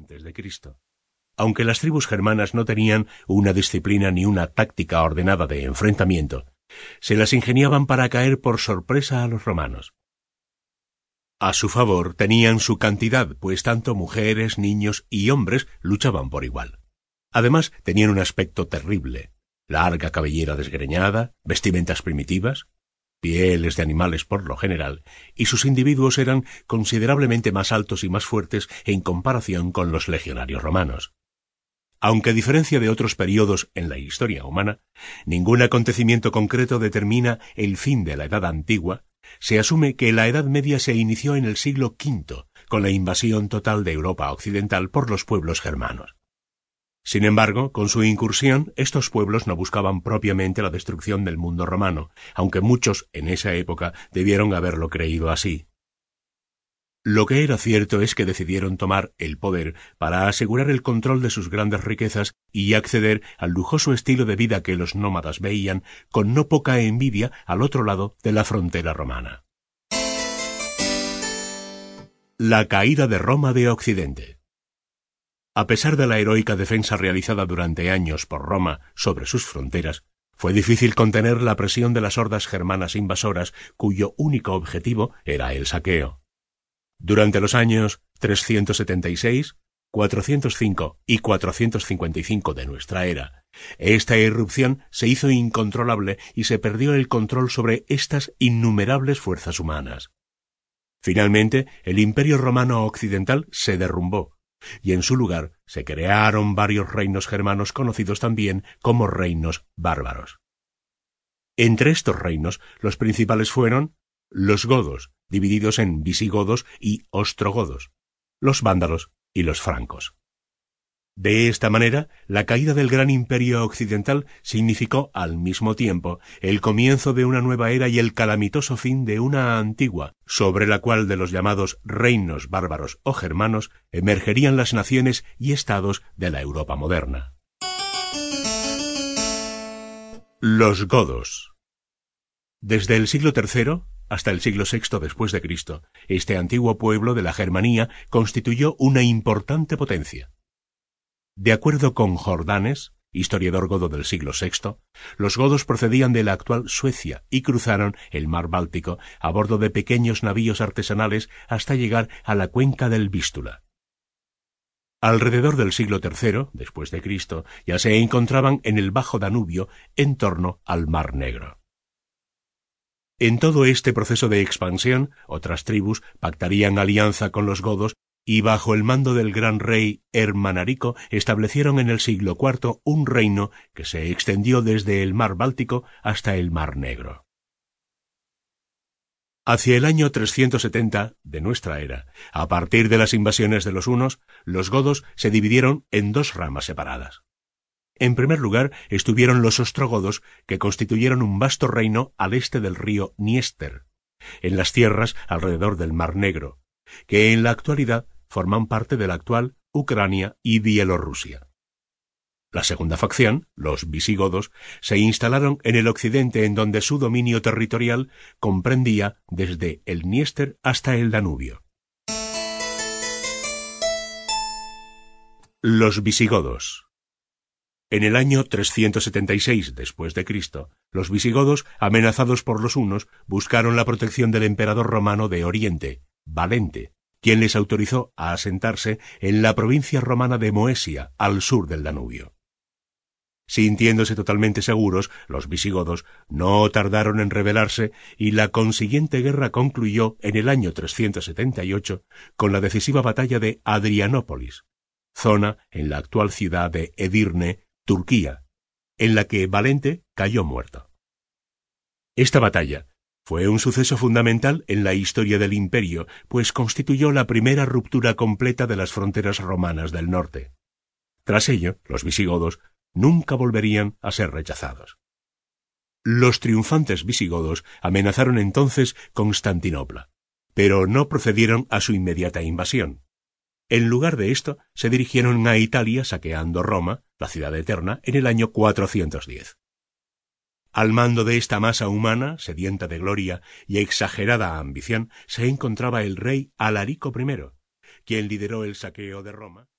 antes de Cristo. Aunque las tribus germanas no tenían una disciplina ni una táctica ordenada de enfrentamiento, se las ingeniaban para caer por sorpresa a los romanos. A su favor tenían su cantidad, pues tanto mujeres, niños y hombres luchaban por igual. Además, tenían un aspecto terrible, larga cabellera desgreñada, vestimentas primitivas, pieles de animales por lo general, y sus individuos eran considerablemente más altos y más fuertes en comparación con los legionarios romanos. Aunque a diferencia de otros periodos en la historia humana, ningún acontecimiento concreto determina el fin de la Edad Antigua, se asume que la Edad Media se inició en el siglo V, con la invasión total de Europa Occidental por los pueblos germanos. Sin embargo, con su incursión, estos pueblos no buscaban propiamente la destrucción del mundo romano, aunque muchos en esa época debieron haberlo creído así. Lo que era cierto es que decidieron tomar el poder para asegurar el control de sus grandes riquezas y acceder al lujoso estilo de vida que los nómadas veían con no poca envidia al otro lado de la frontera romana. La caída de Roma de Occidente a pesar de la heroica defensa realizada durante años por Roma sobre sus fronteras, fue difícil contener la presión de las hordas germanas invasoras cuyo único objetivo era el saqueo. Durante los años 376, 405 y 455 de nuestra era, esta irrupción se hizo incontrolable y se perdió el control sobre estas innumerables fuerzas humanas. Finalmente, el Imperio romano occidental se derrumbó, y en su lugar se crearon varios reinos germanos conocidos también como reinos bárbaros. Entre estos reinos los principales fueron los godos, divididos en visigodos y ostrogodos, los vándalos y los francos. De esta manera, la caída del gran imperio occidental significó al mismo tiempo el comienzo de una nueva era y el calamitoso fin de una antigua, sobre la cual de los llamados reinos bárbaros o germanos emergerían las naciones y estados de la Europa moderna. Los godos. Desde el siglo III hasta el siglo VI después de Cristo, este antiguo pueblo de la Germanía constituyó una importante potencia. De acuerdo con Jordanes, historiador godo del siglo VI, los godos procedían de la actual Suecia y cruzaron el mar Báltico a bordo de pequeños navíos artesanales hasta llegar a la cuenca del Vístula. Alrededor del siglo III, después de Cristo, ya se encontraban en el Bajo Danubio en torno al Mar Negro. En todo este proceso de expansión, otras tribus pactarían alianza con los godos y bajo el mando del gran rey Hermanarico establecieron en el siglo IV un reino que se extendió desde el mar Báltico hasta el mar Negro. Hacia el año 370 de nuestra era, a partir de las invasiones de los hunos, los godos se dividieron en dos ramas separadas. En primer lugar estuvieron los ostrogodos, que constituyeron un vasto reino al este del río Niester, en las tierras alrededor del Mar Negro, que en la actualidad forman parte de la actual Ucrania y Bielorrusia. La segunda facción, los visigodos, se instalaron en el occidente en donde su dominio territorial comprendía desde el Niester hasta el Danubio. Los visigodos. En el año 376 después de Cristo, los visigodos, amenazados por los hunos, buscaron la protección del emperador romano de Oriente, Valente, quien les autorizó a asentarse en la provincia romana de Moesia, al sur del Danubio. Sintiéndose totalmente seguros, los visigodos no tardaron en rebelarse y la consiguiente guerra concluyó en el año 378 con la decisiva batalla de Adrianópolis, zona en la actual ciudad de Edirne, Turquía, en la que Valente cayó muerto. Esta batalla fue un suceso fundamental en la historia del imperio, pues constituyó la primera ruptura completa de las fronteras romanas del norte. Tras ello, los visigodos nunca volverían a ser rechazados. Los triunfantes visigodos amenazaron entonces Constantinopla, pero no procedieron a su inmediata invasión. En lugar de esto, se dirigieron a Italia saqueando Roma, la ciudad eterna, en el año 410. Al mando de esta masa humana, sedienta de gloria y exagerada ambición, se encontraba el rey Alarico I, quien lideró el saqueo de Roma.